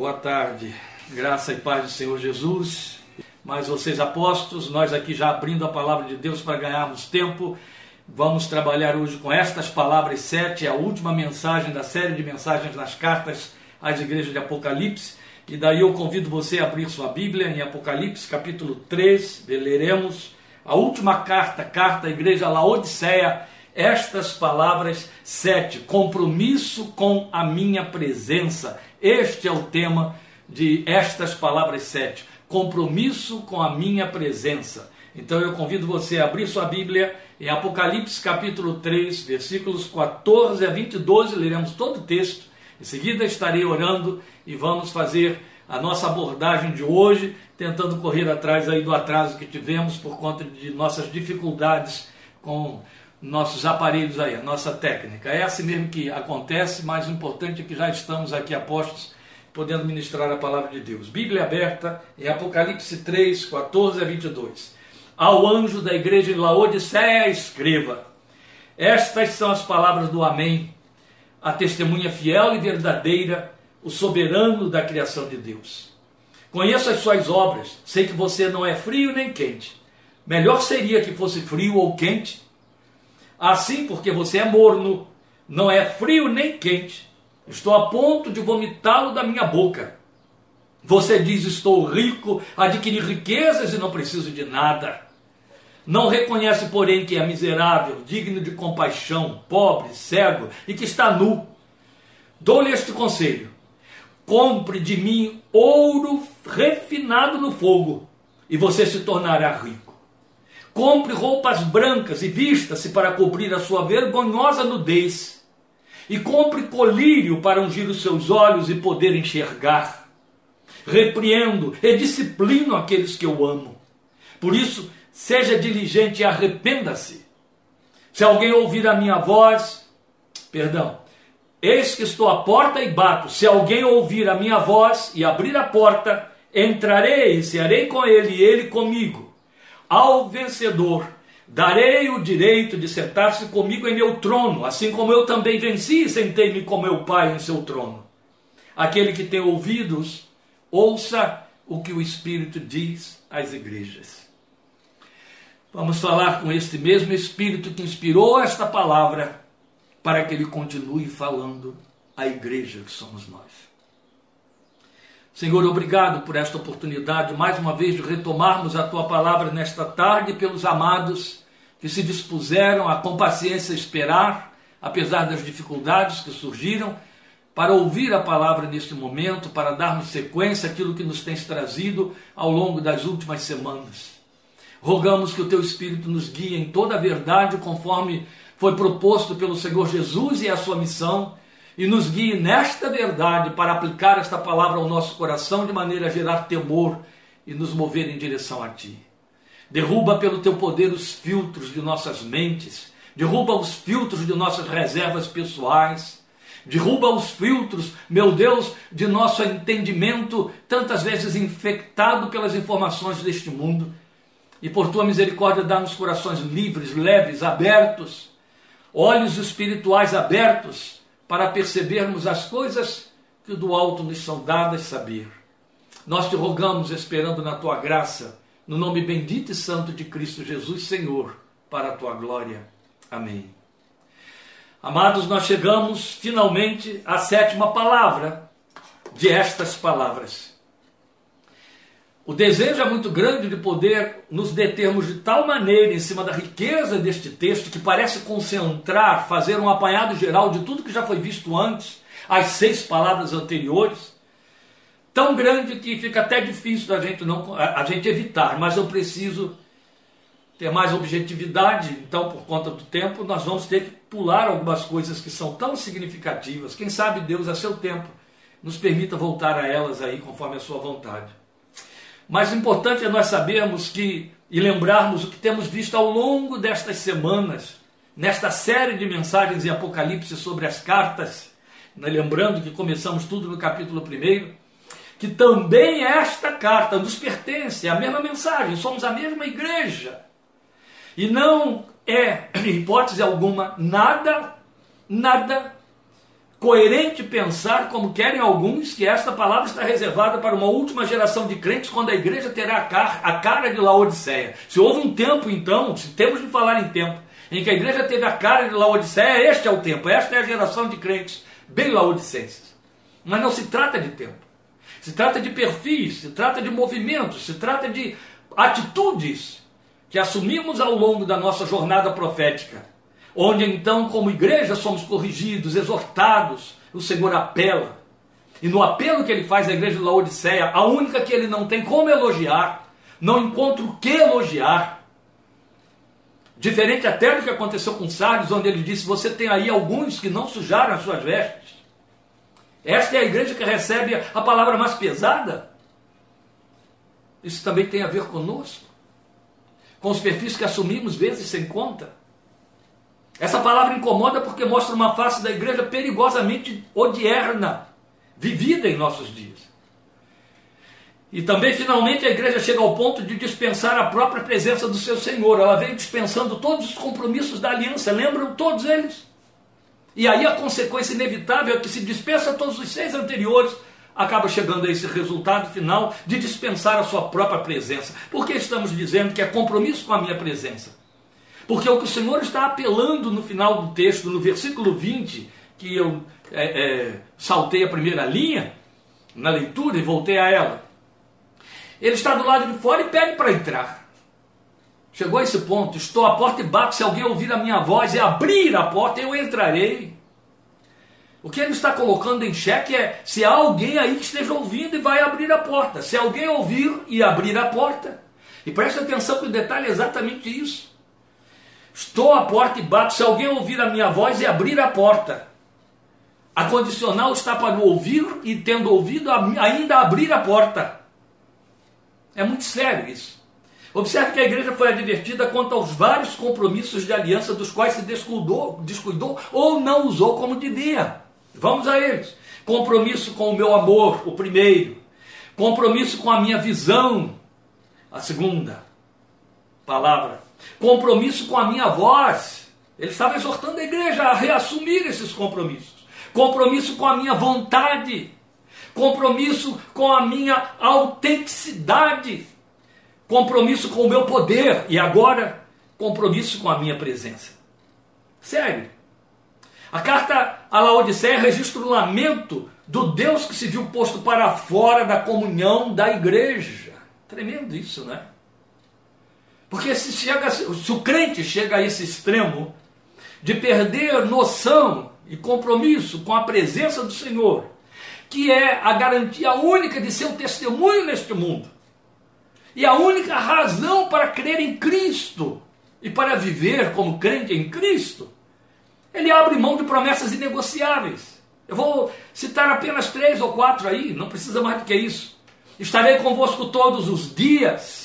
Boa tarde, graça e paz do Senhor Jesus. Mais vocês apóstolos, nós aqui já abrindo a palavra de Deus para ganharmos tempo. Vamos trabalhar hoje com estas palavras sete, a última mensagem da série de mensagens nas cartas às igrejas de Apocalipse. E daí eu convido você a abrir sua Bíblia em Apocalipse, capítulo 3, leremos a última carta, carta à igreja Laodiceia, estas palavras sete, compromisso com a minha presença. Este é o tema de estas palavras sete, compromisso com a minha presença. Então eu convido você a abrir sua Bíblia em Apocalipse capítulo 3, versículos 14 a 22, leremos todo o texto. Em seguida estarei orando e vamos fazer a nossa abordagem de hoje, tentando correr atrás aí do atraso que tivemos por conta de nossas dificuldades com nossos aparelhos aí, a nossa técnica. É assim mesmo que acontece, mas o importante é que já estamos aqui apostos, podendo ministrar a palavra de Deus. Bíblia aberta em Apocalipse 3, 14 a 22. Ao anjo da igreja em Laodiceia, escreva: Estas são as palavras do Amém, a testemunha fiel e verdadeira, o soberano da criação de Deus. Conheço as suas obras, sei que você não é frio nem quente. Melhor seria que fosse frio ou quente Assim, porque você é morno, não é frio nem quente, estou a ponto de vomitá-lo da minha boca. Você diz: Estou rico, adquiri riquezas e não preciso de nada. Não reconhece, porém, que é miserável, digno de compaixão, pobre, cego e que está nu. Dou-lhe este conselho: compre de mim ouro refinado no fogo, e você se tornará rico. Compre roupas brancas e vista-se para cobrir a sua vergonhosa nudez. E compre colírio para ungir os seus olhos e poder enxergar. Repreendo e disciplino aqueles que eu amo. Por isso, seja diligente e arrependa-se. Se alguém ouvir a minha voz, perdão, eis que estou à porta e bato. Se alguém ouvir a minha voz e abrir a porta, entrarei e cearei com ele e ele comigo. Ao vencedor darei o direito de sentar-se comigo em meu trono, assim como eu também venci e sentei-me com meu Pai em seu trono. Aquele que tem ouvidos, ouça o que o Espírito diz às igrejas. Vamos falar com este mesmo Espírito que inspirou esta palavra para que ele continue falando à igreja que somos nós. Senhor, obrigado por esta oportunidade, mais uma vez, de retomarmos a tua palavra nesta tarde, pelos amados que se dispuseram a com paciência esperar, apesar das dificuldades que surgiram, para ouvir a palavra neste momento, para darmos sequência àquilo que nos tens trazido ao longo das últimas semanas. Rogamos que o teu Espírito nos guie em toda a verdade, conforme foi proposto pelo Senhor Jesus e a sua missão e nos guie nesta verdade para aplicar esta palavra ao nosso coração de maneira a gerar temor e nos mover em direção a Ti. Derruba pelo Teu poder os filtros de nossas mentes, derruba os filtros de nossas reservas pessoais, derruba os filtros, meu Deus, de nosso entendimento, tantas vezes infectado pelas informações deste mundo. E por tua misericórdia, dá-nos corações livres, leves, abertos, olhos espirituais abertos para percebermos as coisas que do alto nos são dadas saber. Nós te rogamos, esperando na tua graça, no nome bendito e santo de Cristo Jesus, Senhor, para a tua glória. Amém. Amados, nós chegamos finalmente à sétima palavra de estas palavras. O desejo é muito grande de poder nos determos de tal maneira em cima da riqueza deste texto que parece concentrar, fazer um apanhado geral de tudo que já foi visto antes, as seis palavras anteriores, tão grande que fica até difícil da gente não a gente evitar, mas eu preciso ter mais objetividade, então por conta do tempo nós vamos ter que pular algumas coisas que são tão significativas. Quem sabe Deus a seu tempo nos permita voltar a elas aí conforme a sua vontade. Mas importante é nós sabermos que e lembrarmos o que temos visto ao longo destas semanas, nesta série de mensagens em Apocalipse sobre as cartas, né, lembrando que começamos tudo no capítulo 1, que também esta carta nos pertence, é a mesma mensagem, somos a mesma igreja. E não é, em hipótese alguma, nada, nada coerente pensar, como querem alguns, que esta palavra está reservada para uma última geração de crentes, quando a igreja terá a cara de Laodiceia. Se houve um tempo, então, se temos de falar em tempo, em que a igreja teve a cara de Laodiceia, este é o tempo, esta é a geração de crentes bem laodicenses. Mas não se trata de tempo. Se trata de perfis, se trata de movimentos, se trata de atitudes que assumimos ao longo da nossa jornada profética onde então, como igreja, somos corrigidos, exortados, o Senhor apela. E no apelo que ele faz à igreja de Laodiceia, a única que ele não tem como elogiar, não encontra o que elogiar. Diferente até do que aconteceu com Sardes, onde ele disse: Você tem aí alguns que não sujaram as suas vestes. Esta é a igreja que recebe a palavra mais pesada. Isso também tem a ver conosco, com os perfis que assumimos vezes sem conta. Essa palavra incomoda porque mostra uma face da igreja perigosamente odierna, vivida em nossos dias. E também, finalmente, a igreja chega ao ponto de dispensar a própria presença do seu Senhor. Ela vem dispensando todos os compromissos da aliança, lembram todos eles? E aí a consequência inevitável é que se dispensa todos os seis anteriores, acaba chegando a esse resultado final de dispensar a sua própria presença. Por que estamos dizendo que é compromisso com a minha presença? Porque o que o Senhor está apelando no final do texto, no versículo 20, que eu é, é, saltei a primeira linha na leitura e voltei a ela. Ele está do lado de fora e pede para entrar. Chegou a esse ponto, estou à porta e bato, se alguém ouvir a minha voz e abrir a porta, eu entrarei. O que ele está colocando em xeque é se há alguém aí que esteja ouvindo e vai abrir a porta. Se alguém ouvir e abrir a porta. E preste atenção que o detalhe é exatamente isso. Estou à porta e bato. Se alguém ouvir a minha voz e abrir a porta. A condicional está para o ouvir e, tendo ouvido, ainda abrir a porta. É muito sério isso. Observe que a igreja foi advertida quanto aos vários compromissos de aliança dos quais se descuidou, descuidou ou não usou como devia. Vamos a eles. Compromisso com o meu amor, o primeiro. Compromisso com a minha visão, a segunda palavra compromisso com a minha voz. Ele estava exortando a igreja a reassumir esses compromissos. Compromisso com a minha vontade. Compromisso com a minha autenticidade. Compromisso com o meu poder. E agora, compromisso com a minha presença. Sério. A carta a Laodiceia registra o lamento do Deus que se viu posto para fora da comunhão da igreja. Tremendo isso, né? Porque se, chega, se o crente chega a esse extremo de perder noção e compromisso com a presença do Senhor, que é a garantia única de seu testemunho neste mundo, e a única razão para crer em Cristo e para viver como crente em Cristo, ele abre mão de promessas inegociáveis. Eu vou citar apenas três ou quatro aí, não precisa mais do que isso. Estarei convosco todos os dias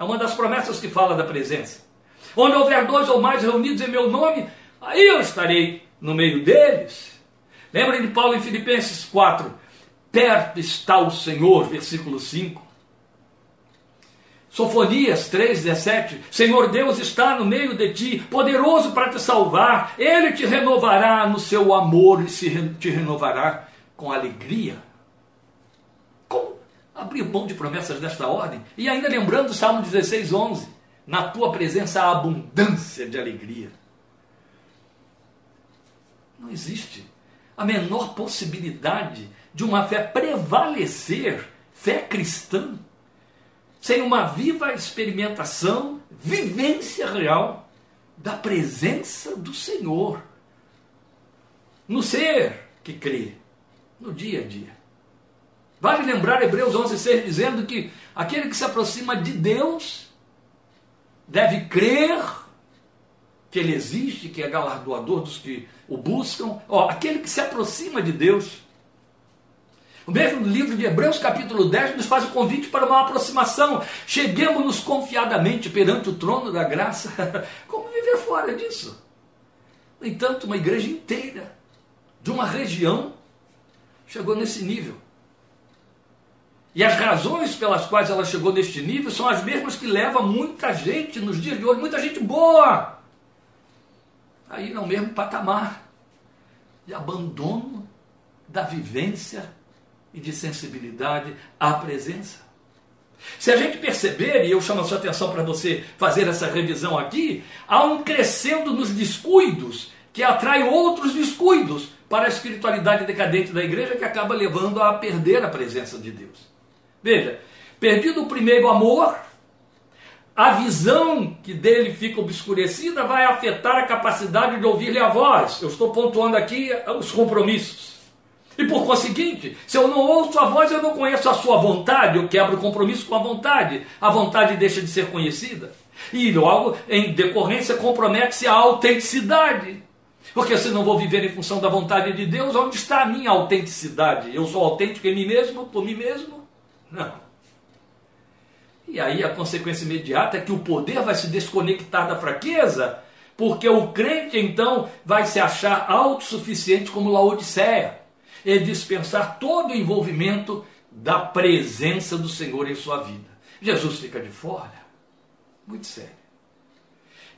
é uma das promessas que fala da presença. Onde houver dois ou mais reunidos em meu nome, aí eu estarei no meio deles. Lembrem de Paulo em Filipenses 4. Perto está o Senhor, versículo 5. Sofonias 3,17: Senhor Deus está no meio de ti, poderoso para te salvar, Ele te renovará no seu amor e se te renovará com alegria abrir mão de promessas desta ordem. E ainda lembrando o Salmo 16, 11: Na tua presença há abundância de alegria. Não existe a menor possibilidade de uma fé prevalecer, fé cristã, sem uma viva experimentação, vivência real da presença do Senhor no ser que crê, no dia a dia. Vale lembrar Hebreus 11,6 dizendo que aquele que se aproxima de Deus deve crer que Ele existe, que é galardoador dos que o buscam. Ó, aquele que se aproxima de Deus. O mesmo livro de Hebreus, capítulo 10, nos faz o convite para uma aproximação. Cheguemos-nos confiadamente perante o trono da graça. Como viver fora disso? No entanto, uma igreja inteira, de uma região, chegou nesse nível. E as razões pelas quais ela chegou neste nível são as mesmas que levam muita gente nos dias de hoje, muita gente boa, a ir ao mesmo patamar. de abandono da vivência e de sensibilidade à presença. Se a gente perceber, e eu chamo a sua atenção para você fazer essa revisão aqui, há um crescendo nos descuidos que atrai outros descuidos para a espiritualidade decadente da igreja que acaba levando a perder a presença de Deus. Veja, perdido o primeiro amor, a visão que dele fica obscurecida vai afetar a capacidade de ouvir-lhe a voz. Eu estou pontuando aqui os compromissos. E por conseguinte, se eu não ouço a voz, eu não conheço a sua vontade, eu quebro o compromisso com a vontade. A vontade deixa de ser conhecida. E logo, em decorrência, compromete-se a autenticidade. Porque se não vou viver em função da vontade de Deus, onde está a minha autenticidade? Eu sou autêntico em mim mesmo, por mim mesmo? Não. E aí a consequência imediata é que o poder vai se desconectar da fraqueza, porque o crente então vai se achar autossuficiente como Laodiceia e dispensar todo o envolvimento da presença do Senhor em sua vida. Jesus fica de fora. Muito sério.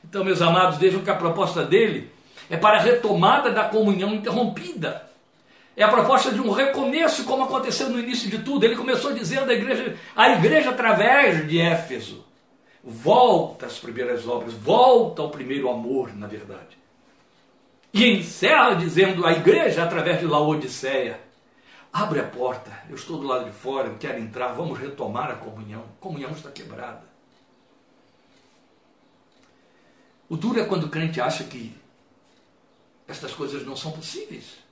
Então, meus amados, vejam que a proposta dele é para a retomada da comunhão interrompida. É a proposta de um recomeço, como aconteceu no início de tudo. Ele começou dizendo à igreja, a igreja através de Éfeso, volta às primeiras obras, volta ao primeiro amor, na verdade. E encerra dizendo à igreja através de Laodiceia: abre a porta, eu estou do lado de fora, eu quero entrar, vamos retomar a comunhão. A comunhão está quebrada. O duro é quando o crente acha que estas coisas não são possíveis.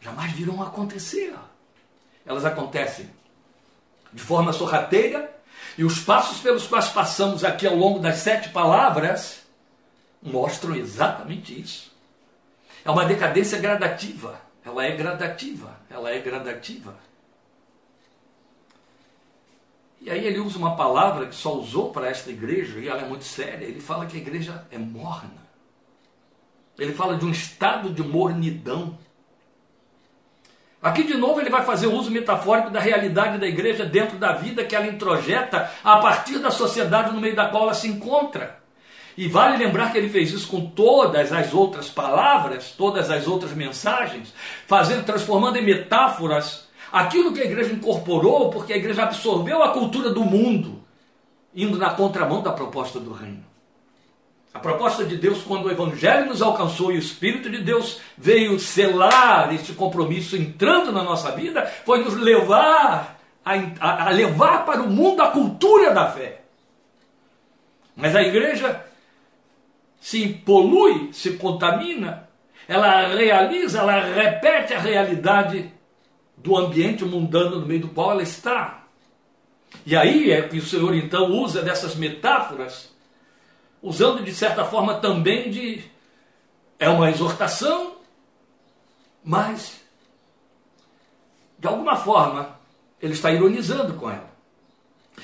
Jamais virão acontecer. Elas acontecem de forma sorrateira, e os passos pelos quais passamos aqui ao longo das sete palavras mostram exatamente isso. É uma decadência gradativa. Ela é gradativa. Ela é gradativa. E aí ele usa uma palavra que só usou para esta igreja, e ela é muito séria. Ele fala que a igreja é morna. Ele fala de um estado de mornidão. Aqui de novo ele vai fazer o uso metafórico da realidade da igreja dentro da vida que ela introjeta a partir da sociedade no meio da qual ela se encontra. E vale lembrar que ele fez isso com todas as outras palavras, todas as outras mensagens, fazendo, transformando em metáforas aquilo que a igreja incorporou, porque a igreja absorveu a cultura do mundo, indo na contramão da proposta do reino. A proposta de Deus, quando o Evangelho nos alcançou e o Espírito de Deus veio selar este compromisso entrando na nossa vida, foi nos levar a, a, levar para o mundo a cultura da fé. Mas a igreja se polui, se contamina, ela realiza, ela repete a realidade do ambiente mundano no meio do qual ela está. E aí é que o Senhor então usa dessas metáforas usando de certa forma também de. É uma exortação, mas de alguma forma ele está ironizando com ela.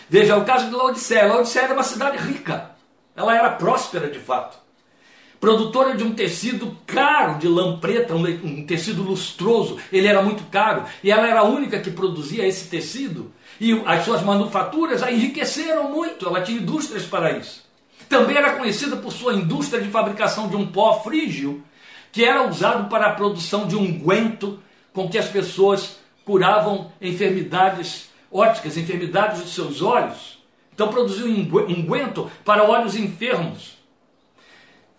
Veja, o caso de Laodiceia. Laodiceia era uma cidade rica, ela era próspera de fato. Produtora de um tecido caro de lã preta, um, um tecido lustroso, ele era muito caro, e ela era a única que produzia esse tecido, e as suas manufaturas a enriqueceram muito, ela tinha indústrias para isso. Também era conhecida por sua indústria de fabricação de um pó frígio, que era usado para a produção de unguento com que as pessoas curavam enfermidades ópticas, enfermidades dos seus olhos. Então produziu unguento para olhos enfermos.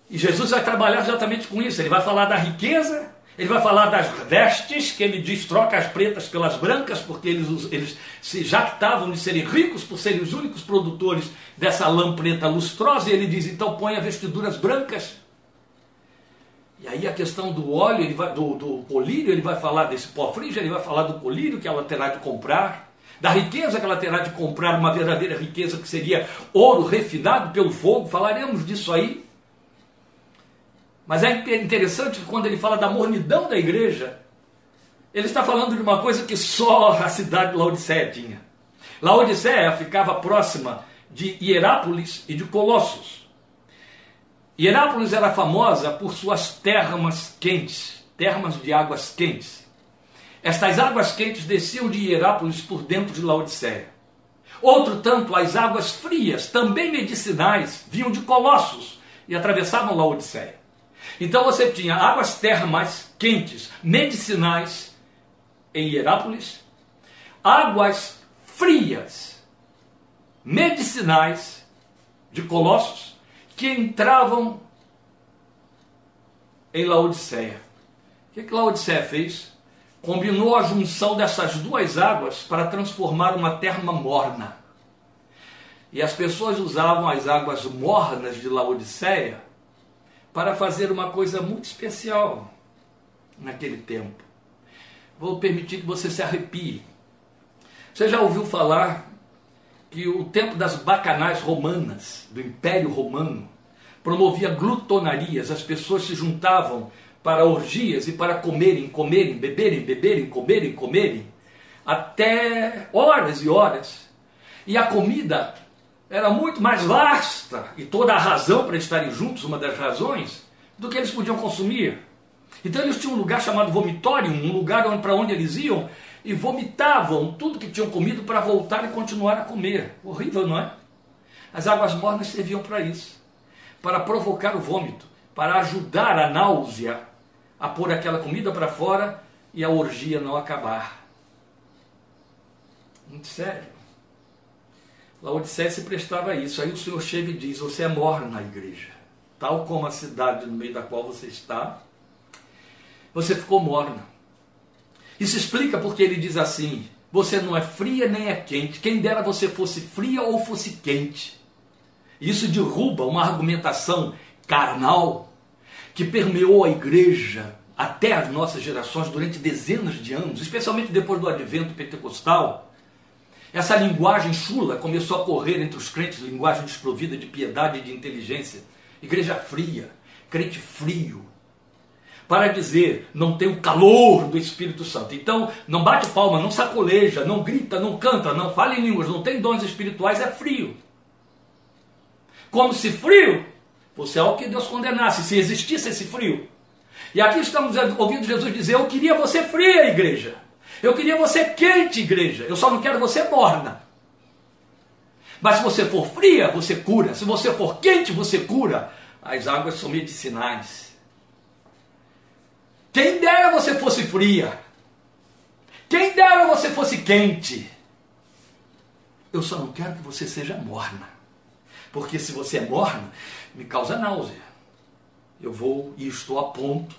E Jesus vai trabalhar exatamente com isso. Ele vai falar da riqueza ele vai falar das vestes, que ele diz troca as pretas pelas brancas, porque eles, eles se jactavam de serem ricos por serem os únicos produtores dessa lã preta lustrosa, e ele diz, então as vestiduras brancas. E aí a questão do óleo, ele vai, do, do colírio, ele vai falar desse pó frígio, ele vai falar do colírio que ela terá de comprar, da riqueza que ela terá de comprar, uma verdadeira riqueza que seria ouro refinado pelo fogo, falaremos disso aí. Mas é interessante quando ele fala da mornidão da igreja, ele está falando de uma coisa que só a cidade de Laodiceia tinha. Laodiceia ficava próxima de Hierápolis e de Colossos. Hierápolis era famosa por suas termas quentes, termas de águas quentes. Estas águas quentes desciam de Hierápolis por dentro de Laodiceia. Outro tanto, as águas frias, também medicinais, vinham de Colossos e atravessavam Laodiceia. Então você tinha águas termais quentes, medicinais em Hierápolis, águas frias, medicinais de Colossos, que entravam em Laodiceia. O que, que Laodiceia fez? Combinou a junção dessas duas águas para transformar uma terma morna. E as pessoas usavam as águas mornas de Laodiceia para fazer uma coisa muito especial naquele tempo. Vou permitir que você se arrepie. Você já ouviu falar que o tempo das bacanais romanas, do Império Romano, promovia glutonarias, as pessoas se juntavam para orgias e para comerem, comerem, beberem, beberem, comerem, comerem, até horas e horas. E a comida era muito mais vasta e toda a razão para estarem juntos, uma das razões, do que eles podiam consumir. Então eles tinham um lugar chamado vomitório, um lugar para onde eles iam e vomitavam tudo que tinham comido para voltar e continuar a comer. Horrível, não é? As águas mornas serviam para isso para provocar o vômito, para ajudar a náusea a pôr aquela comida para fora e a orgia não acabar. Muito sério. Laodiceia se prestava a isso. Aí o Senhor chega e diz: Você é morno na igreja, tal como a cidade no meio da qual você está, você ficou morna. Isso explica porque ele diz assim: Você não é fria nem é quente. Quem dera você fosse fria ou fosse quente. Isso derruba uma argumentação carnal que permeou a igreja até as nossas gerações durante dezenas de anos, especialmente depois do advento pentecostal essa linguagem chula começou a correr entre os crentes, linguagem desprovida de piedade e de inteligência. Igreja fria, crente frio. Para dizer, não tem o calor do Espírito Santo. Então, não bate palma, não sacoleja, não grita, não canta, não fala em línguas, não tem dons espirituais, é frio. Como se frio fosse algo que Deus condenasse, se existisse esse frio. E aqui estamos ouvindo Jesus dizer: Eu queria você fria, igreja. Eu queria você quente, igreja. Eu só não quero você morna. Mas se você for fria, você cura. Se você for quente, você cura. As águas são medicinais. Quem dera você fosse fria. Quem dera você fosse quente. Eu só não quero que você seja morna. Porque se você é morna, me causa náusea. Eu vou e estou a ponto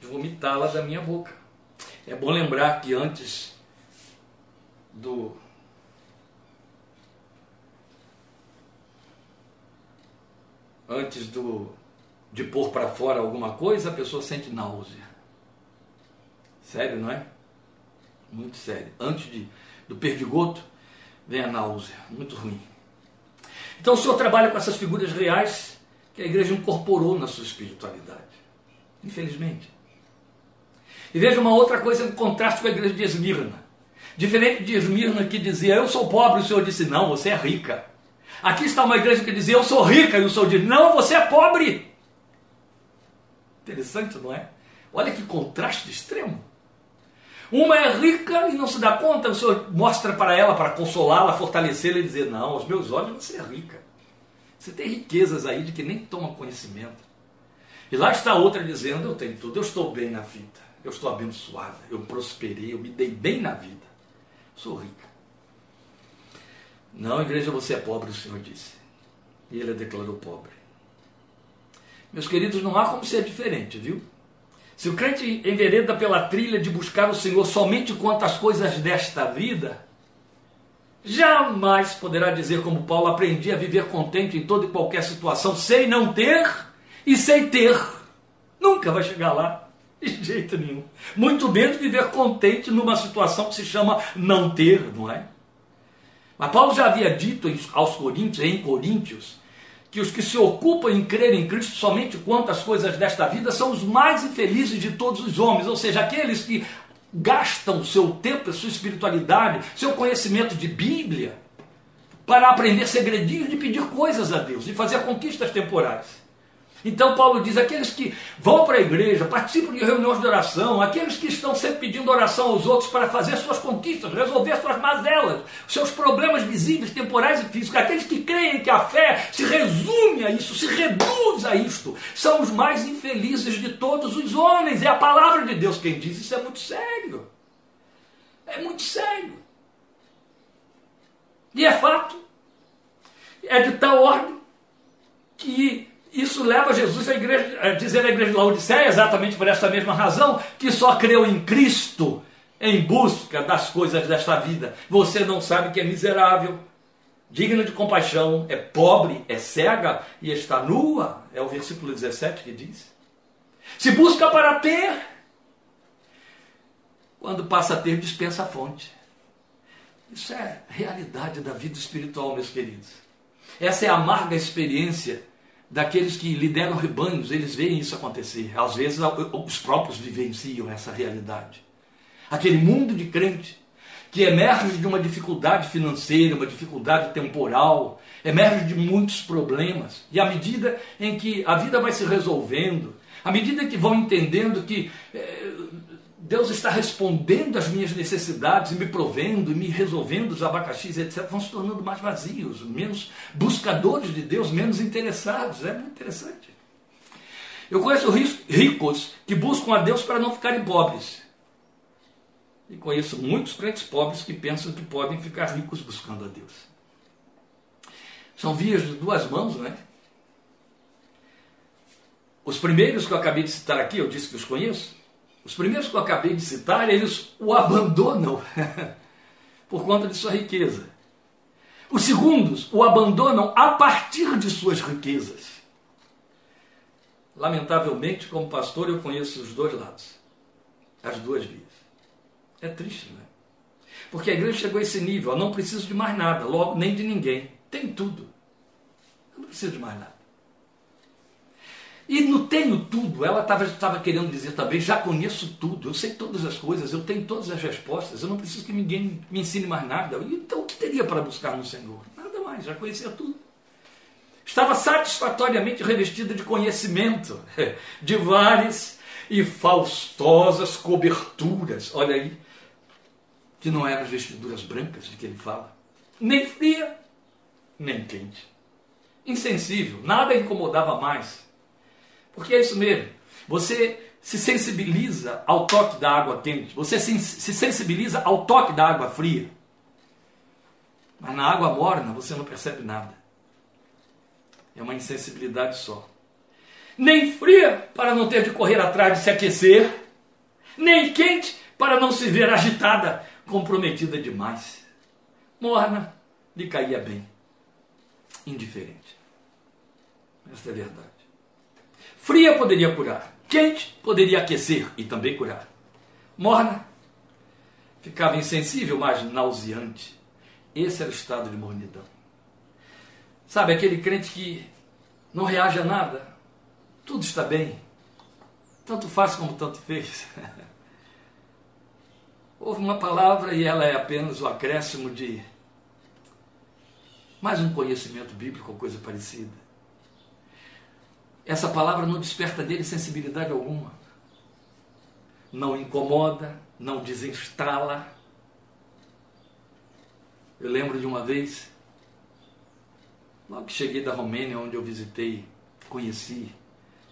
de vomitá-la da minha boca. É bom lembrar que antes do antes do de pôr para fora alguma coisa, a pessoa sente náusea. Sério, não é? Muito sério. Antes de, do perdigoto, vem a náusea. Muito ruim. Então o senhor trabalha com essas figuras reais que a igreja incorporou na sua espiritualidade. Infelizmente. E veja uma outra coisa em contraste com a igreja de Esmirna. Diferente de Esmirna que dizia, eu sou pobre, o Senhor disse, não, você é rica. Aqui está uma igreja que dizia, eu sou rica, e o Senhor diz, não, você é pobre. Interessante, não é? Olha que contraste extremo. Uma é rica e não se dá conta, o Senhor mostra para ela, para consolá-la, fortalecê-la e dizer: Não, aos meus olhos você é rica. Você tem riquezas aí de que nem toma conhecimento. E lá está outra dizendo: Eu tenho tudo, eu estou bem na vida eu estou abençoada, eu prosperei, eu me dei bem na vida. Sou rica. Não, igreja, você é pobre, o Senhor disse. E ele a declarou pobre. Meus queridos, não há como ser diferente, viu? Se o crente envereda pela trilha de buscar o Senhor somente quanto às coisas desta vida, jamais poderá dizer como Paulo, aprendi a viver contente em toda e qualquer situação, sem não ter e sem ter. Nunca vai chegar lá. De jeito nenhum. Muito menos viver contente numa situação que se chama não ter, não é? Mas Paulo já havia dito aos Coríntios, em Coríntios, que os que se ocupam em crer em Cristo somente quanto às coisas desta vida são os mais infelizes de todos os homens, ou seja, aqueles que gastam seu tempo, sua espiritualidade, seu conhecimento de Bíblia para aprender segredinhos de pedir coisas a Deus e fazer conquistas temporais. Então Paulo diz: aqueles que vão para a igreja, participam de reuniões de oração, aqueles que estão sempre pedindo oração aos outros para fazer suas conquistas, resolver suas mazelas, seus problemas visíveis, temporais e físicos, aqueles que creem que a fé se resume a isso, se reduz a isto, são os mais infelizes de todos os homens. É a palavra de Deus quem diz. Isso é muito sério. É muito sério. E é fato. É de tal ordem que isso leva Jesus a, igreja, a dizer à igreja de Laodiceia, exatamente por essa mesma razão, que só creu em Cristo em busca das coisas desta vida. Você não sabe que é miserável, digno de compaixão, é pobre, é cega e está nua. É o versículo 17 que diz. Se busca para ter, quando passa a ter, dispensa a fonte. Isso é realidade da vida espiritual, meus queridos. Essa é a amarga experiência daqueles que lideram rebanhos, eles veem isso acontecer. Às vezes, os próprios vivenciam essa realidade. Aquele mundo de crente que emerge de uma dificuldade financeira, uma dificuldade temporal, emerge de muitos problemas. E à medida em que a vida vai se resolvendo, à medida que vão entendendo que eh, Deus está respondendo às minhas necessidades me provendo me resolvendo os abacaxis, etc., vão se tornando mais vazios, menos buscadores de Deus, menos interessados. É muito interessante. Eu conheço ricos que buscam a Deus para não ficarem pobres. E conheço muitos crentes pobres que pensam que podem ficar ricos buscando a Deus. São vias de duas mãos, né? Os primeiros que eu acabei de citar aqui, eu disse que os conheço, os primeiros que eu acabei de citar, eles o abandonam por conta de sua riqueza. Os segundos o abandonam a partir de suas riquezas. Lamentavelmente, como pastor, eu conheço os dois lados, as duas vias. É triste, né? Porque a igreja chegou a esse nível, eu não preciso de mais nada, logo nem de ninguém. Tem tudo. Eu não preciso de mais nada. E no tenho tudo, ela estava querendo dizer também, já conheço tudo, eu sei todas as coisas, eu tenho todas as respostas, eu não preciso que ninguém me ensine mais nada. Então o que teria para buscar no Senhor? Nada mais, já conhecia tudo. Estava satisfatoriamente revestida de conhecimento, de várias e faustosas coberturas. Olha aí, que não eram as vestiduras brancas de que ele fala, nem fria, nem quente. Insensível, nada incomodava mais porque é isso mesmo. Você se sensibiliza ao toque da água quente, você se, se sensibiliza ao toque da água fria. Mas na água morna você não percebe nada. É uma insensibilidade só. Nem fria para não ter de correr atrás de se aquecer, nem quente para não se ver agitada, comprometida demais. Morna lhe caía bem, indiferente. Esta é a verdade. Fria poderia curar, quente poderia aquecer e também curar. Morna ficava insensível, mas nauseante. Esse era o estado de mornidão. Sabe, aquele crente que não reage a nada, tudo está bem, tanto faz como tanto fez. Houve uma palavra e ela é apenas o acréscimo de mais um conhecimento bíblico ou coisa parecida essa palavra não desperta dele sensibilidade alguma. Não incomoda, não desinstala. Eu lembro de uma vez, logo que cheguei da Romênia, onde eu visitei, conheci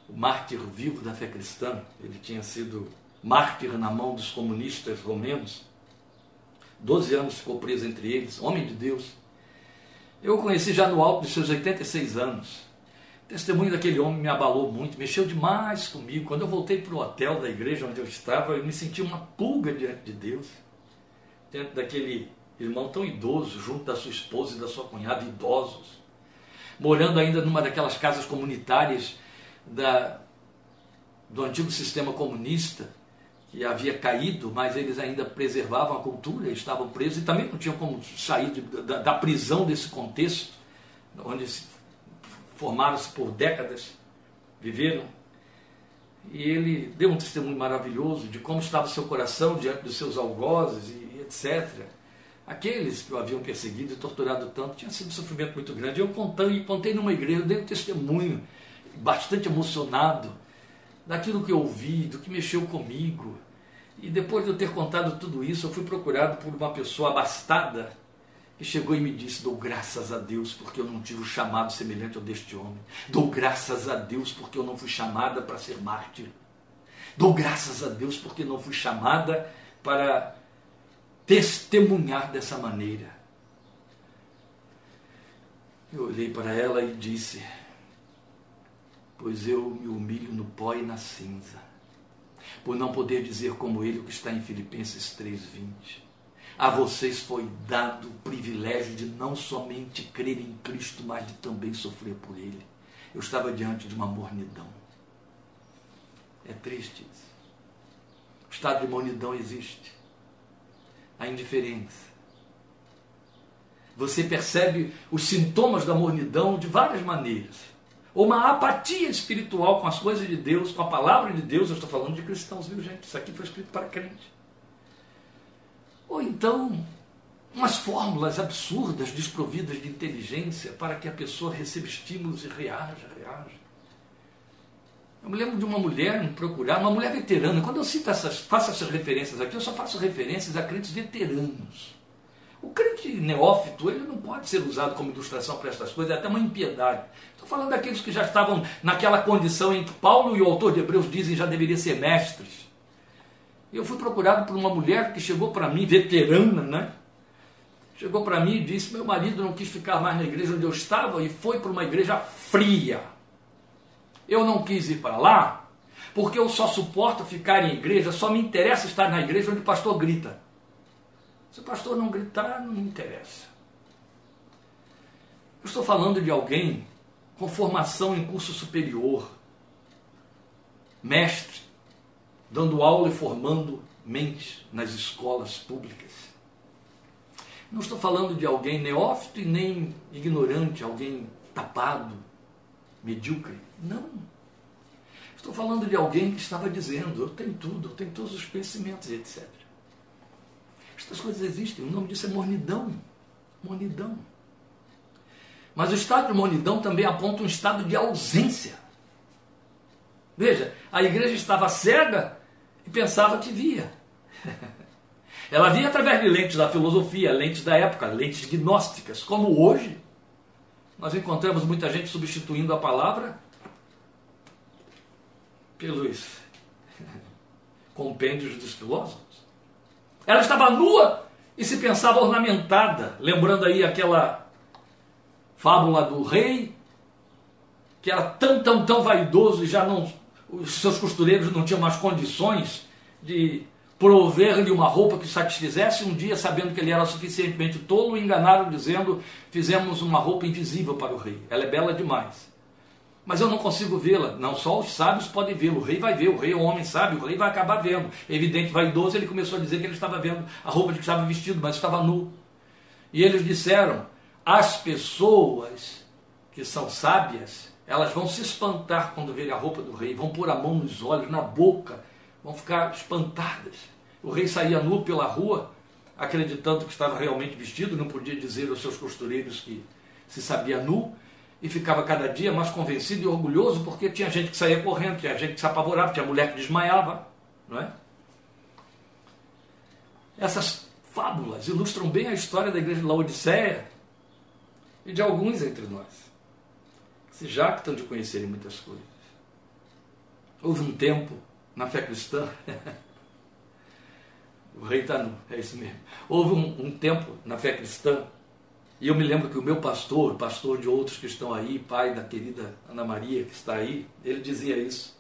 o mártir vivo da fé cristã. Ele tinha sido mártir na mão dos comunistas romenos. Doze anos ficou preso entre eles, homem de Deus. Eu o conheci já no alto dos seus 86 anos. Testemunho daquele homem me abalou muito, mexeu demais comigo. Quando eu voltei para o hotel da igreja onde eu estava, eu me senti uma pulga diante de Deus, diante daquele irmão tão idoso, junto da sua esposa e da sua cunhada, idosos, morando ainda numa daquelas casas comunitárias da, do antigo sistema comunista, que havia caído, mas eles ainda preservavam a cultura, estavam presos e também não tinham como sair de, da, da prisão desse contexto, onde se formaram-se por décadas, viveram. E ele deu um testemunho maravilhoso de como estava o seu coração diante dos seus algozes e etc. Aqueles que o haviam perseguido e torturado tanto, tinha sido um sofrimento muito grande. Eu contei, contei numa igreja, dei um testemunho bastante emocionado daquilo que eu ouvi, do que mexeu comigo. E depois de eu ter contado tudo isso, eu fui procurado por uma pessoa abastada que chegou e me disse: Dou graças a Deus porque eu não tive o chamado semelhante ao deste homem. Dou graças a Deus porque eu não fui chamada para ser mártir. Dou graças a Deus porque não fui chamada para testemunhar dessa maneira. Eu olhei para ela e disse: Pois eu me humilho no pó e na cinza, por não poder dizer como ele o que está em Filipenses 3,20. A vocês foi dado o privilégio de não somente crer em Cristo, mas de também sofrer por Ele. Eu estava diante de uma mornidão. É triste isso. O estado de mornidão existe. A indiferença. Você percebe os sintomas da mornidão de várias maneiras ou uma apatia espiritual com as coisas de Deus, com a palavra de Deus. Eu estou falando de cristãos, viu, gente? Isso aqui foi escrito para crente. Ou então, umas fórmulas absurdas, desprovidas de inteligência, para que a pessoa receba estímulos e reaja, reaja. Eu me lembro de uma mulher me procurar, uma mulher veterana. Quando eu cito essas, faço essas referências aqui, eu só faço referências a crentes veteranos. O crente neófito, ele não pode ser usado como ilustração para essas coisas, é até uma impiedade. Estou falando daqueles que já estavam naquela condição em que Paulo e o autor de Hebreus dizem já deveriam ser mestres. Eu fui procurado por uma mulher que chegou para mim, veterana, né? Chegou para mim e disse: Meu marido não quis ficar mais na igreja onde eu estava e foi para uma igreja fria. Eu não quis ir para lá porque eu só suporto ficar em igreja, só me interessa estar na igreja onde o pastor grita. Se o pastor não gritar, não me interessa. Eu estou falando de alguém com formação em curso superior, mestre, dando aula e formando mentes nas escolas públicas. Não estou falando de alguém neófito e nem ignorante, alguém tapado, medíocre. Não. Estou falando de alguém que estava dizendo: eu tenho tudo, eu tenho todos os conhecimentos, etc. Estas coisas existem, o nome disso é mornidão. Mornidão. Mas o estado de mornidão também aponta um estado de ausência. Veja, a igreja estava cega e pensava que via. Ela via através de lentes da filosofia, lentes da época, lentes gnósticas, como hoje. Nós encontramos muita gente substituindo a palavra pelos compêndios dos filósofos. Ela estava nua e se pensava ornamentada, lembrando aí aquela fábula do rei, que era tão, tão, tão vaidoso e já não. Os seus costureiros não tinham mais condições de prover-lhe uma roupa que satisfizesse. Um dia, sabendo que ele era suficientemente tolo, enganaram dizendo: Fizemos uma roupa invisível para o rei. Ela é bela demais mas eu não consigo vê-la. Não, só os sábios podem vê-la. O rei vai ver, o rei é um homem sábio, o rei vai acabar vendo. É evidente, vaidoso, ele começou a dizer que ele estava vendo a roupa de que estava vestido, mas estava nu. E eles disseram: as pessoas que são sábias, elas vão se espantar quando verem a roupa do rei, vão pôr a mão nos olhos, na boca, vão ficar espantadas. O rei saía nu pela rua, acreditando que estava realmente vestido, não podia dizer aos seus costureiros que se sabia nu, e ficava cada dia mais convencido e orgulhoso porque tinha gente que saía correndo, tinha gente que se apavorava, tinha mulher que desmaiava, não é? Essas fábulas ilustram bem a história da igreja de Laodiceia e de alguns entre nós, se jactam de conhecerem muitas coisas. Houve um tempo na fé cristã, o rei está nu, é isso mesmo. Houve um, um tempo na fé cristã e eu me lembro que o meu pastor, pastor de outros que estão aí, pai da querida Ana Maria que está aí, ele dizia isso.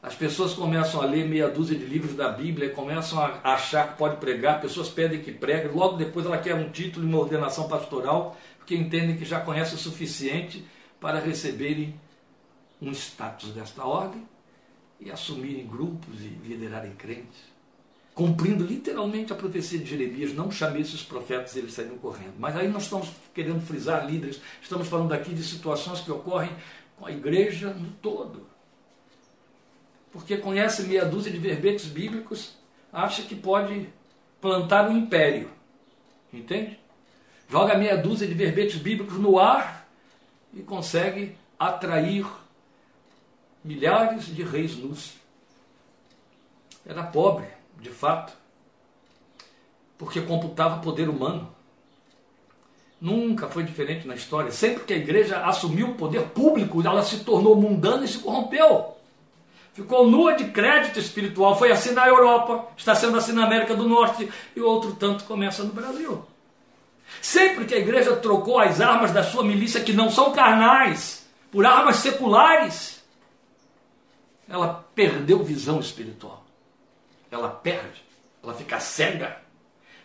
As pessoas começam a ler meia dúzia de livros da Bíblia, começam a achar que pode pregar, pessoas pedem que pregue, logo depois ela quer um título e uma ordenação pastoral, porque entendem que já conhece o suficiente para receberem um status desta ordem e assumirem grupos e liderarem crentes cumprindo literalmente a profecia de Jeremias, não chamei esses profetas, eles saíram correndo. Mas aí nós estamos querendo frisar líderes, estamos falando aqui de situações que ocorrem com a igreja no todo. Porque conhece meia dúzia de verbetes bíblicos, acha que pode plantar um império. Entende? Joga meia dúzia de verbetes bíblicos no ar e consegue atrair milhares de reis nus. Era pobre, de fato, porque computava poder humano. Nunca foi diferente na história. Sempre que a igreja assumiu o poder público, ela se tornou mundana e se corrompeu. Ficou nua de crédito espiritual. Foi assim na Europa, está sendo assim na América do Norte e outro tanto começa no Brasil. Sempre que a igreja trocou as armas da sua milícia, que não são carnais, por armas seculares, ela perdeu visão espiritual. Ela perde, ela fica cega.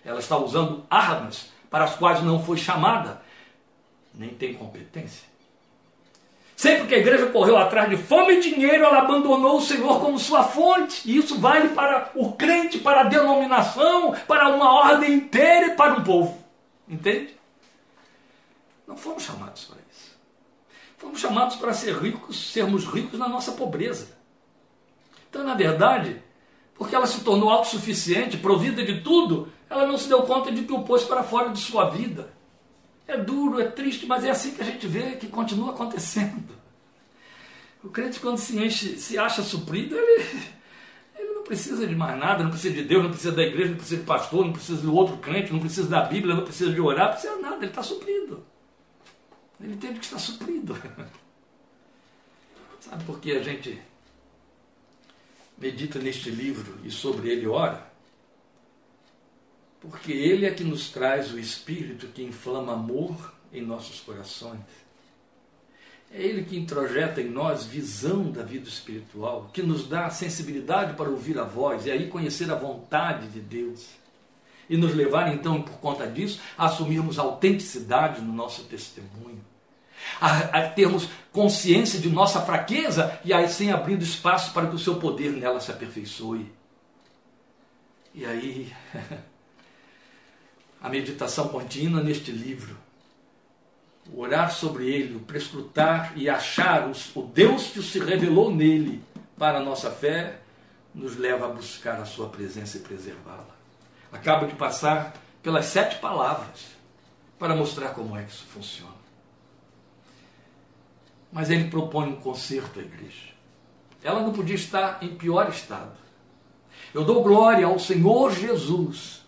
Ela está usando armas para as quais não foi chamada, nem tem competência. Sempre que a igreja correu atrás de fome e dinheiro, ela abandonou o Senhor como sua fonte. E isso vale para o crente, para a denominação, para uma ordem inteira e para um povo. Entende? Não fomos chamados para isso. Fomos chamados para ser ricos, sermos ricos na nossa pobreza. Então, na verdade, porque ela se tornou autossuficiente, provida de tudo, ela não se deu conta de que o pôs para fora de sua vida. É duro, é triste, mas é assim que a gente vê que continua acontecendo. O crente, quando se enche, se acha suprido, ele, não precisa de mais nada, não precisa de Deus, não precisa da igreja, não precisa de pastor, não precisa do outro crente, não precisa da Bíblia, não precisa de orar, não precisa de nada, ele está suprido. Ele entende que está suprido. Sabe por que a gente medita neste livro e sobre ele ora? Porque ele é que nos traz o Espírito que inflama amor em nossos corações. É Ele que introjeta em nós visão da vida espiritual, que nos dá sensibilidade para ouvir a voz e aí conhecer a vontade de Deus. E nos levar, então, por conta disso, a assumirmos autenticidade no nosso testemunho a, a termos consciência de nossa fraqueza e assim abrindo espaço para que o seu poder nela se aperfeiçoe. E aí, a meditação contínua neste livro, orar sobre ele, o prescrutar e achar o Deus que se revelou nele para a nossa fé, nos leva a buscar a sua presença e preservá-la. Acabo de passar pelas sete palavras para mostrar como é que isso funciona. Mas ele propõe um conserto à igreja. Ela não podia estar em pior estado. Eu dou glória ao Senhor Jesus,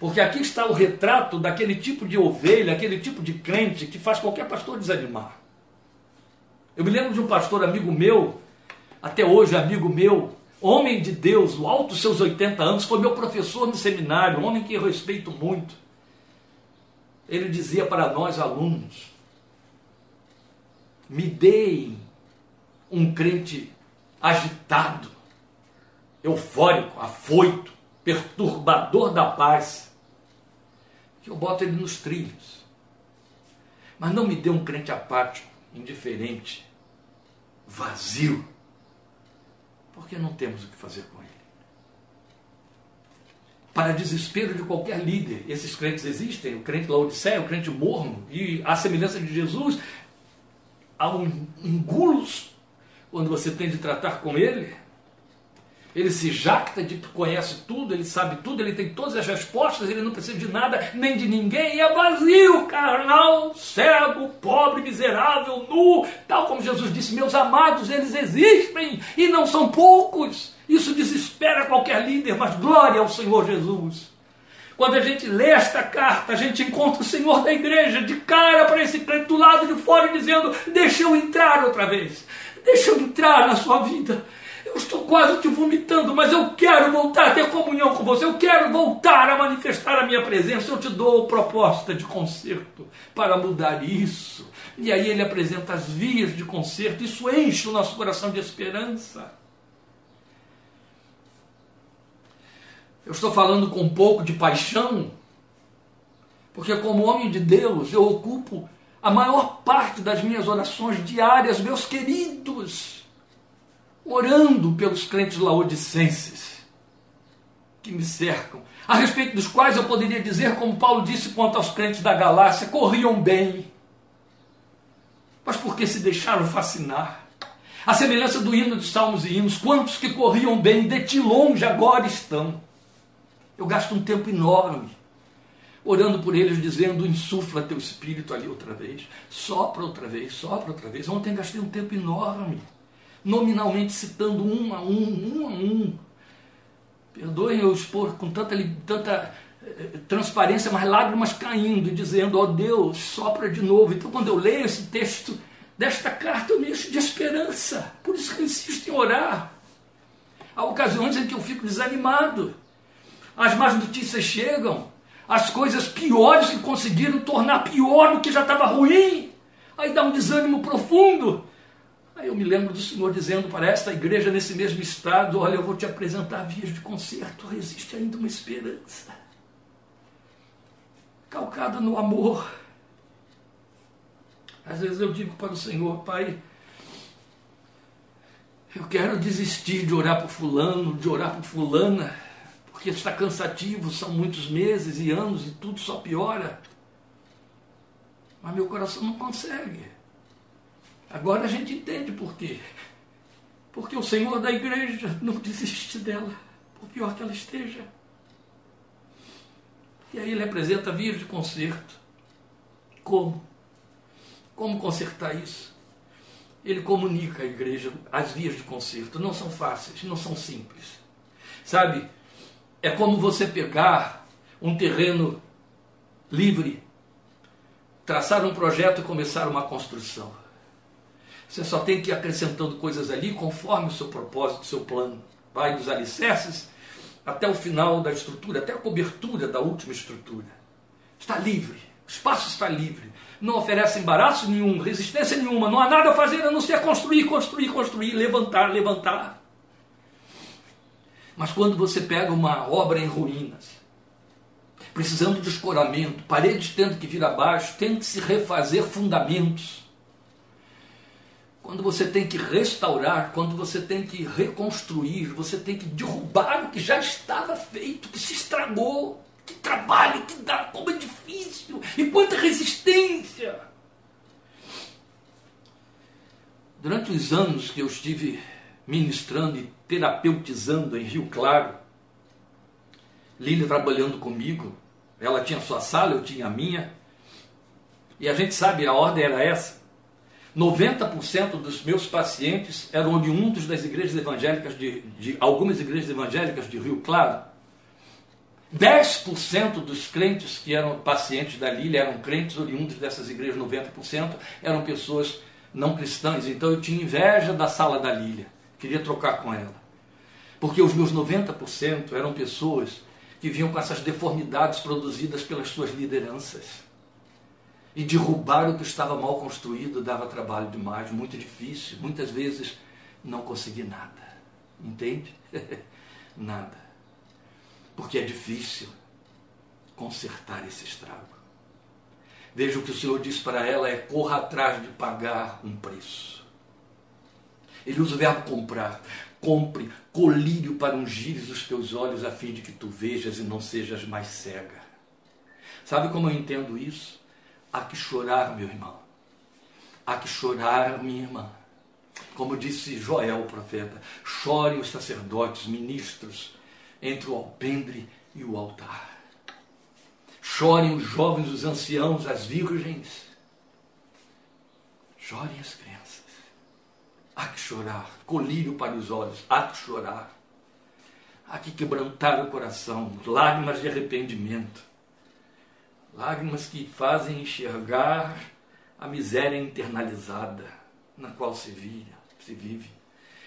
porque aqui está o retrato daquele tipo de ovelha, aquele tipo de crente que faz qualquer pastor desanimar. Eu me lembro de um pastor amigo meu, até hoje amigo meu, homem de Deus, no alto dos seus 80 anos, foi meu professor no seminário, um homem que eu respeito muito. Ele dizia para nós alunos: me deem um crente agitado, eufórico, afoito, perturbador da paz, que eu boto ele nos trilhos. Mas não me dê um crente apático, indiferente, vazio, porque não temos o que fazer com ele. Para desespero de qualquer líder, esses crentes existem, o crente Laodiceia, o crente morno, e a semelhança de Jesus, há um engulos quando você tem de tratar com ele. Ele se jacta de que conhece tudo, ele sabe tudo, ele tem todas as respostas, ele não precisa de nada nem de ninguém, e é vazio, carnal, cego, pobre, miserável, nu, tal como Jesus disse: Meus amados, eles existem e não são poucos. Isso desespera qualquer líder, mas glória ao Senhor Jesus. Quando a gente lê esta carta, a gente encontra o Senhor da igreja de cara para esse crente do lado de fora, dizendo: Deixa eu entrar outra vez, deixa eu entrar na sua vida. Eu estou quase te vomitando, mas eu quero voltar a ter comunhão com você, eu quero voltar a manifestar a minha presença. Eu te dou proposta de conserto para mudar isso. E aí ele apresenta as vias de conserto, isso enche o nosso coração de esperança. Eu estou falando com um pouco de paixão, porque, como homem de Deus, eu ocupo a maior parte das minhas orações diárias, meus queridos, orando pelos crentes laodicenses que me cercam, a respeito dos quais eu poderia dizer, como Paulo disse quanto aos crentes da Galácia, corriam bem, mas porque se deixaram fascinar. A semelhança do hino de salmos e hinos, quantos que corriam bem de ti longe agora estão. Eu gasto um tempo enorme orando por eles, dizendo: insufla teu espírito ali outra vez, sopra outra vez, sopra outra vez. Ontem gastei um tempo enorme nominalmente citando um a um, um a um. Perdoem eu expor com tanta, tanta eh, transparência, mas lágrimas caindo, dizendo: Ó oh Deus, sopra de novo. Então, quando eu leio esse texto desta carta, eu me encho de esperança. Por isso que eu insisto em orar. Há ocasiões em que eu fico desanimado. As más notícias chegam, as coisas piores que conseguiram tornar pior o que já estava ruim. Aí dá um desânimo profundo. Aí eu me lembro do Senhor dizendo para esta igreja nesse mesmo estado: Olha, eu vou te apresentar vias de conserto, existe ainda uma esperança. Calcada no amor. Às vezes eu digo para o Senhor, Pai, eu quero desistir de orar por Fulano, de orar por Fulana, porque está cansativo, são muitos meses e anos e tudo só piora. Mas meu coração não consegue. Agora a gente entende por quê. Porque o Senhor da igreja não desiste dela, por pior que ela esteja. E aí ele apresenta vias de conserto. Como? Como consertar isso? Ele comunica à igreja as vias de conserto. Não são fáceis, não são simples. Sabe? É como você pegar um terreno livre, traçar um projeto e começar uma construção. Você só tem que ir acrescentando coisas ali conforme o seu propósito, o seu plano. Vai dos alicerces até o final da estrutura, até a cobertura da última estrutura. Está livre, o espaço está livre. Não oferece embaraço nenhum, resistência nenhuma, não há nada a fazer a não ser construir, construir, construir, levantar, levantar. Mas quando você pega uma obra em ruínas, precisando de escoramento, paredes tendo que vir abaixo, tem que se refazer fundamentos quando você tem que restaurar, quando você tem que reconstruir, você tem que derrubar o que já estava feito, que se estragou, que trabalho, que dá, como é difícil e quanta resistência. Durante os anos que eu estive ministrando e terapeutizando em Rio Claro, Lília trabalhando comigo, ela tinha sua sala, eu tinha a minha, e a gente sabe, a ordem era essa. 90% dos meus pacientes eram oriundos das igrejas evangélicas de, de algumas igrejas evangélicas de Rio Claro. 10% dos crentes que eram pacientes da Lília eram crentes oriundos dessas igrejas, 90% eram pessoas não cristãs. Então eu tinha inveja da sala da Lília, queria trocar com ela. Porque os meus 90% eram pessoas que vinham com essas deformidades produzidas pelas suas lideranças. E derrubar o que estava mal construído dava trabalho demais, muito difícil. Muitas vezes não consegui nada. Entende? nada. Porque é difícil consertar esse estrago. Veja o que o Senhor diz para ela: é corra atrás de pagar um preço. Ele usa o verbo comprar. Compre colírio para ungires os teus olhos, a fim de que tu vejas e não sejas mais cega. Sabe como eu entendo isso? Há que chorar, meu irmão. Há que chorar, minha irmã. Como disse Joel, o profeta, chorem os sacerdotes, ministros, entre o alpendre e o altar. Chorem os jovens, os anciãos, as virgens. Chorem as crianças. Há que chorar, colírio para os olhos, há que chorar. Há que quebrantar o coração, lágrimas de arrependimento lágrimas que fazem enxergar a miséria internalizada na qual se vive, se vive,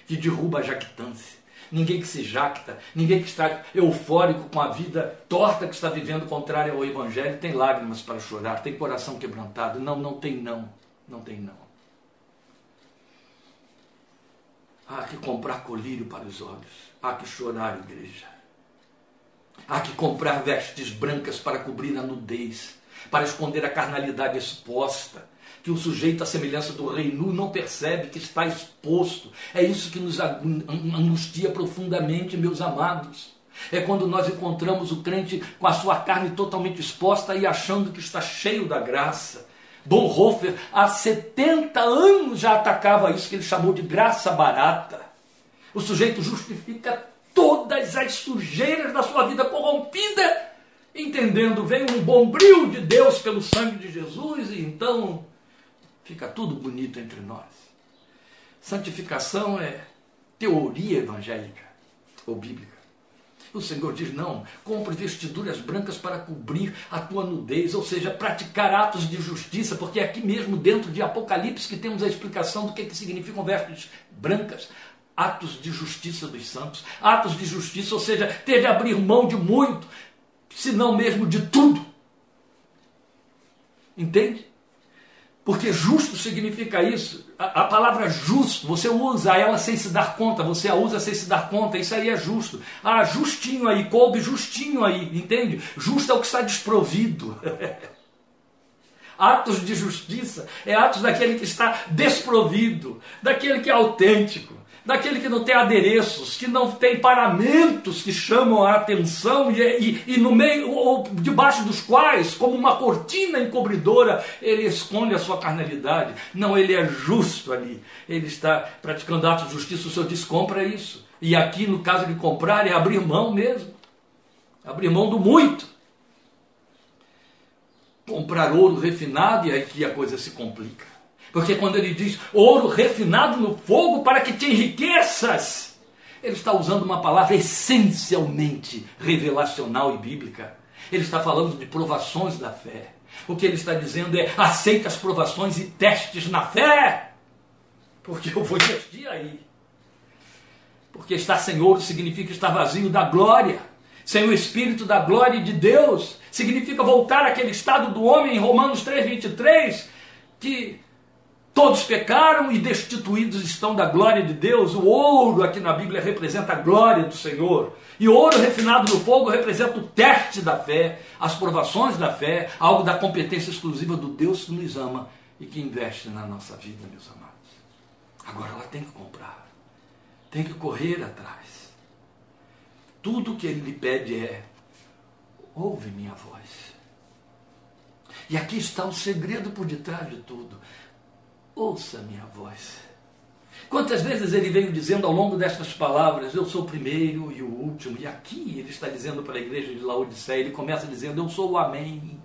que derruba a jactância. Ninguém que se jacta, ninguém que está eufórico com a vida torta que está vivendo contrária ao Evangelho, tem lágrimas para chorar, tem coração quebrantado. Não, não tem não. Não tem não. Há que comprar colírio para os olhos. Há que chorar, igreja. Há que comprar vestes brancas para cobrir a nudez, para esconder a carnalidade exposta, que o sujeito à semelhança do rei nu não percebe que está exposto. É isso que nos angustia profundamente, meus amados. É quando nós encontramos o crente com a sua carne totalmente exposta e achando que está cheio da graça. Bonhoeffer, há 70 anos, já atacava isso que ele chamou de graça barata. O sujeito justifica todas as sujeiras da sua vida corrompida, entendendo, vem um bom brilho de Deus pelo sangue de Jesus e então fica tudo bonito entre nós. Santificação é teoria evangélica ou bíblica. O Senhor diz: não, compre vestiduras brancas para cobrir a tua nudez, ou seja, praticar atos de justiça, porque é aqui mesmo dentro de Apocalipse que temos a explicação do que, que significam vestes brancas. Atos de justiça dos santos, atos de justiça, ou seja, ter de abrir mão de muito, se não mesmo de tudo. Entende? Porque justo significa isso. A, a, palavra justo, você usa ela sem se dar conta, você a usa sem se dar conta, isso aí é justo. Ah, justinho aí, coube justinho aí, entende? Justo é o que está desprovido. atos de justiça é atos daquele que está desprovido, daquele que é autêntico daquele que não tem adereços, que não tem paramentos que chamam a atenção e, e, e, no meio ou debaixo dos quais, como uma cortina encobridora, ele esconde a sua carnalidade. Não, ele é justo ali. Ele está praticando atos de justiça. O Senhor diz: compra isso. E aqui, no caso de comprar, é abrir mão mesmo. Abrir mão do muito. Comprar ouro refinado, e aqui a coisa se complica. Porque quando ele diz ouro refinado no fogo para que te enriqueças, ele está usando uma palavra essencialmente revelacional e bíblica. Ele está falando de provações da fé. O que ele está dizendo é: aceita as provações e testes na fé, porque eu vou investir aí. Porque estar sem ouro significa estar vazio da glória. Sem o Espírito da glória de Deus, significa voltar àquele estado do homem em Romanos 3,23, que Todos pecaram e destituídos estão da glória de Deus. O ouro aqui na Bíblia representa a glória do Senhor. E ouro refinado no fogo representa o teste da fé, as provações da fé, algo da competência exclusiva do Deus que nos ama e que investe na nossa vida, meus amados. Agora ela tem que comprar, tem que correr atrás. Tudo que ele lhe pede é: ouve minha voz. E aqui está o segredo por detrás de tudo ouça minha voz. Quantas vezes ele veio dizendo ao longo destas palavras, eu sou o primeiro e o último, e aqui ele está dizendo para a igreja de Laodiceia, ele começa dizendo, eu sou o Amém.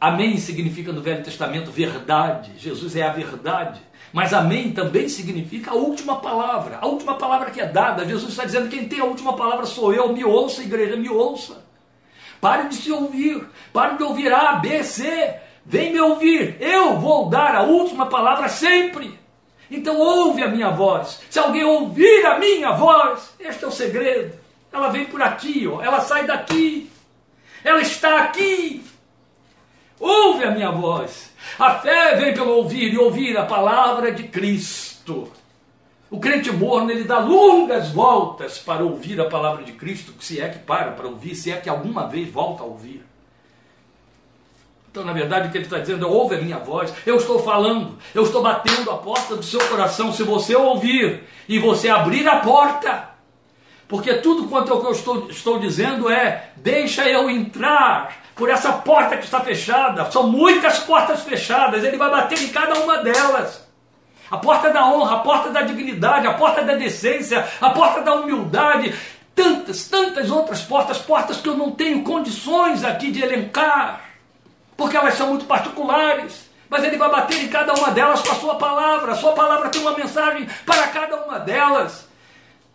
Amém significa no Velho Testamento verdade, Jesus é a verdade. Mas amém também significa a última palavra, a última palavra que é dada. Jesus está dizendo: quem tem a última palavra sou eu, me ouça, igreja, me ouça. Pare de se ouvir, pare de ouvir A, B, C. Vem me ouvir, eu vou dar a última palavra sempre. Então ouve a minha voz. Se alguém ouvir a minha voz, este é o segredo. Ela vem por aqui, ó. ela sai daqui. Ela está aqui. Ouve a minha voz. A fé vem pelo ouvir e ouvir a palavra de Cristo. O crente morno ele dá longas voltas para ouvir a palavra de Cristo, se é que para para ouvir, se é que alguma vez volta a ouvir. Então, na verdade, o que ele está dizendo é: ouve a minha voz, eu estou falando, eu estou batendo a porta do seu coração. Se você ouvir e você abrir a porta, porque tudo quanto eu estou, estou dizendo é: deixa eu entrar por essa porta que está fechada. São muitas portas fechadas, ele vai bater em cada uma delas. A porta da honra, a porta da dignidade, a porta da decência, a porta da humildade, tantas, tantas outras portas, portas que eu não tenho condições aqui de elencar porque elas são muito particulares. Mas ele vai bater em cada uma delas com a sua palavra. A sua palavra tem uma mensagem para cada uma delas.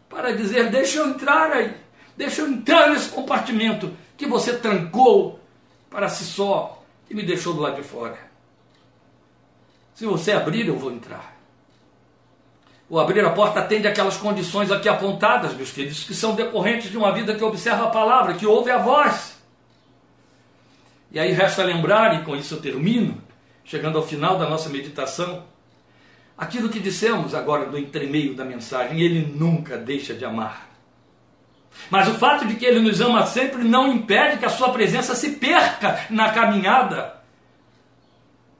Para dizer: deixa eu entrar aí. Deixa eu entrar nesse compartimento que você trancou para si só e me deixou do lado de fora. Se você abrir, eu vou entrar. O abrir a porta atende aquelas condições aqui apontadas, meus queridos, que são decorrentes de uma vida que observa a palavra, que ouve a voz. E aí resta lembrar, e com isso eu termino, chegando ao final da nossa meditação, aquilo que dissemos agora no entremeio da mensagem: Ele nunca deixa de amar. Mas o fato de que Ele nos ama sempre não impede que a Sua presença se perca na caminhada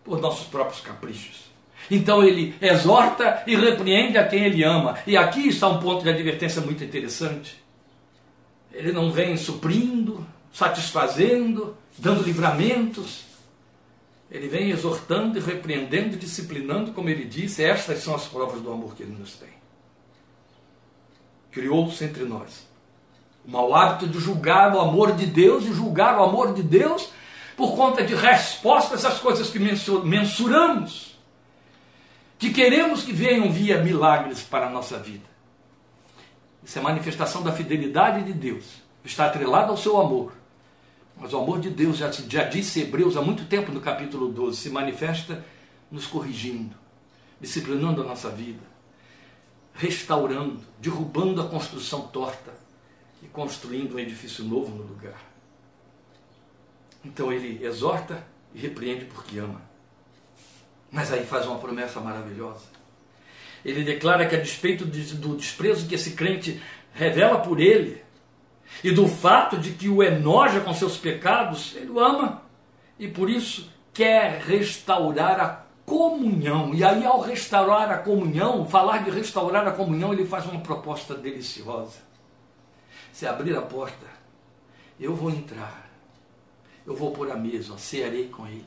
por nossos próprios caprichos. Então ele exorta e repreende a quem ele ama. E aqui está um ponto de advertência muito interessante. Ele não vem suprindo, satisfazendo, dando livramentos. Ele vem exortando e repreendendo, disciplinando, como ele disse, estas são as provas do amor que ele nos tem. Criou-se entre nós o mau hábito de julgar o amor de Deus e julgar o amor de Deus por conta de respostas às coisas que mensuramos. que queremos que venham via milagres para a nossa vida. Isso é manifestação da fidelidade de Deus. Está atrelado ao seu amor. Mas o amor de Deus, já, já disse Hebreus há muito tempo no capítulo 12, se manifesta nos corrigindo, disciplinando a nossa vida, restaurando, derrubando a construção torta e construindo um edifício novo no lugar. Então ele exorta e repreende porque ama. Mas aí faz uma promessa maravilhosa. Ele declara que, a despeito do desprezo que esse crente revela por ele, e do fato de que o enoja com seus pecados, ele o ama. E por isso quer restaurar a comunhão. E aí, ao restaurar a comunhão, falar de restaurar a comunhão, ele faz uma proposta deliciosa. Se abrir a porta, eu vou entrar, eu vou pôr a mesa, cearei com ele.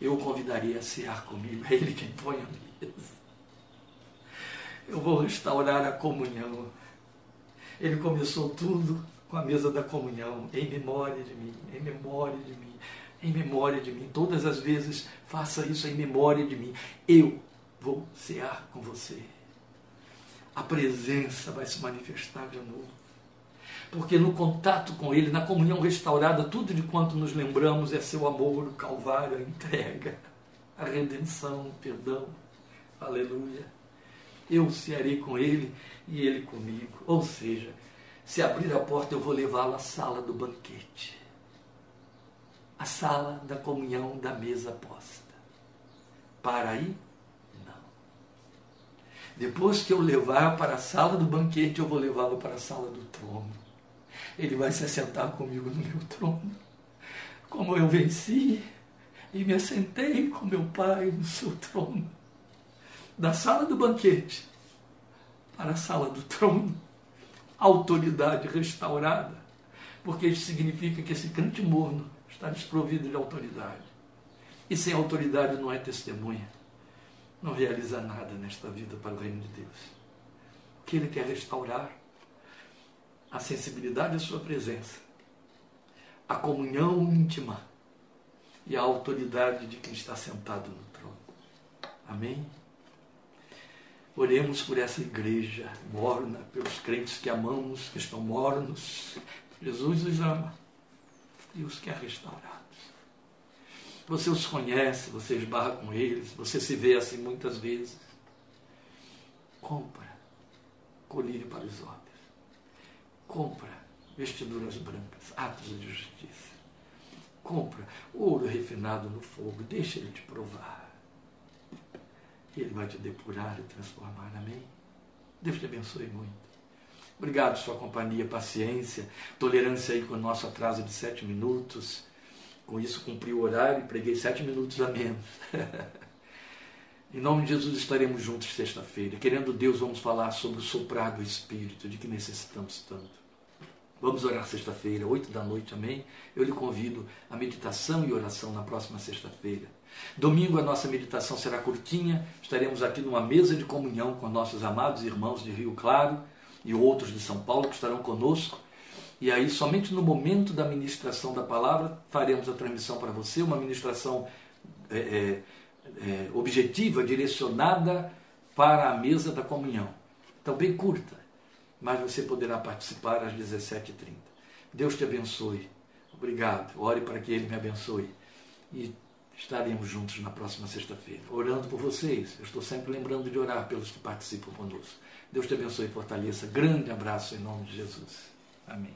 Eu o convidaria a cear comigo, é ele quem põe a mesa. Eu vou restaurar a comunhão. Ele começou tudo com a mesa da comunhão, em memória de mim, em memória de mim em memória de mim. Todas as vezes faça isso em memória de mim. Eu vou cear com você. A presença vai se manifestar de novo. Porque no contato com Ele, na comunhão restaurada, tudo de quanto nos lembramos é seu amor, o Calvário, a entrega, a redenção, o perdão. Aleluia. Eu cearei com Ele e Ele comigo. Ou seja, se abrir a porta, eu vou levá-lo à sala do banquete a sala da comunhão da mesa posta. Para aí? Não. Depois que eu levar para a sala do banquete, eu vou levá-lo para a sala do trono. Ele vai se assentar comigo no meu trono. Como eu venci e me assentei com meu Pai no seu trono. Da sala do banquete para a sala do trono. Autoridade restaurada. Porque isso significa que esse cante morno está desprovido de autoridade. E sem autoridade não é testemunha. Não realiza nada nesta vida para o reino de Deus. O que ele quer restaurar? A sensibilidade à sua presença, a comunhão íntima e a autoridade de quem está sentado no trono. Amém? Oremos por essa igreja morna, pelos crentes que amamos, que estão mornos. Jesus os ama e os quer restaurados. Você os conhece, você esbarra com eles, você se vê assim muitas vezes. Compra colírio para os olhos. Compra vestiduras brancas, atos de justiça. Compra ouro refinado no fogo, deixa ele te provar. E ele vai te depurar e transformar. Amém? Deus te abençoe muito. Obrigado sua companhia, paciência, tolerância aí com o nosso atraso de sete minutos. Com isso cumpri o horário e preguei sete minutos a menos. em nome de Jesus estaremos juntos sexta-feira. Querendo Deus, vamos falar sobre o soprar do Espírito, de que necessitamos tanto. Vamos orar sexta-feira, oito da noite, amém? Eu lhe convido à meditação e oração na próxima sexta-feira. Domingo a nossa meditação será curtinha, estaremos aqui numa mesa de comunhão com nossos amados irmãos de Rio Claro e outros de São Paulo que estarão conosco. E aí, somente no momento da ministração da palavra, faremos a transmissão para você, uma ministração é, é, é, objetiva, direcionada para a mesa da comunhão. Então, bem curta, mas você poderá participar às 17h30. Deus te abençoe. Obrigado. Ore para que Ele me abençoe. E estaremos juntos na próxima sexta-feira, orando por vocês. Eu estou sempre lembrando de orar pelos que participam conosco. Deus te abençoe e fortaleça. Grande abraço em nome de Jesus. Amém.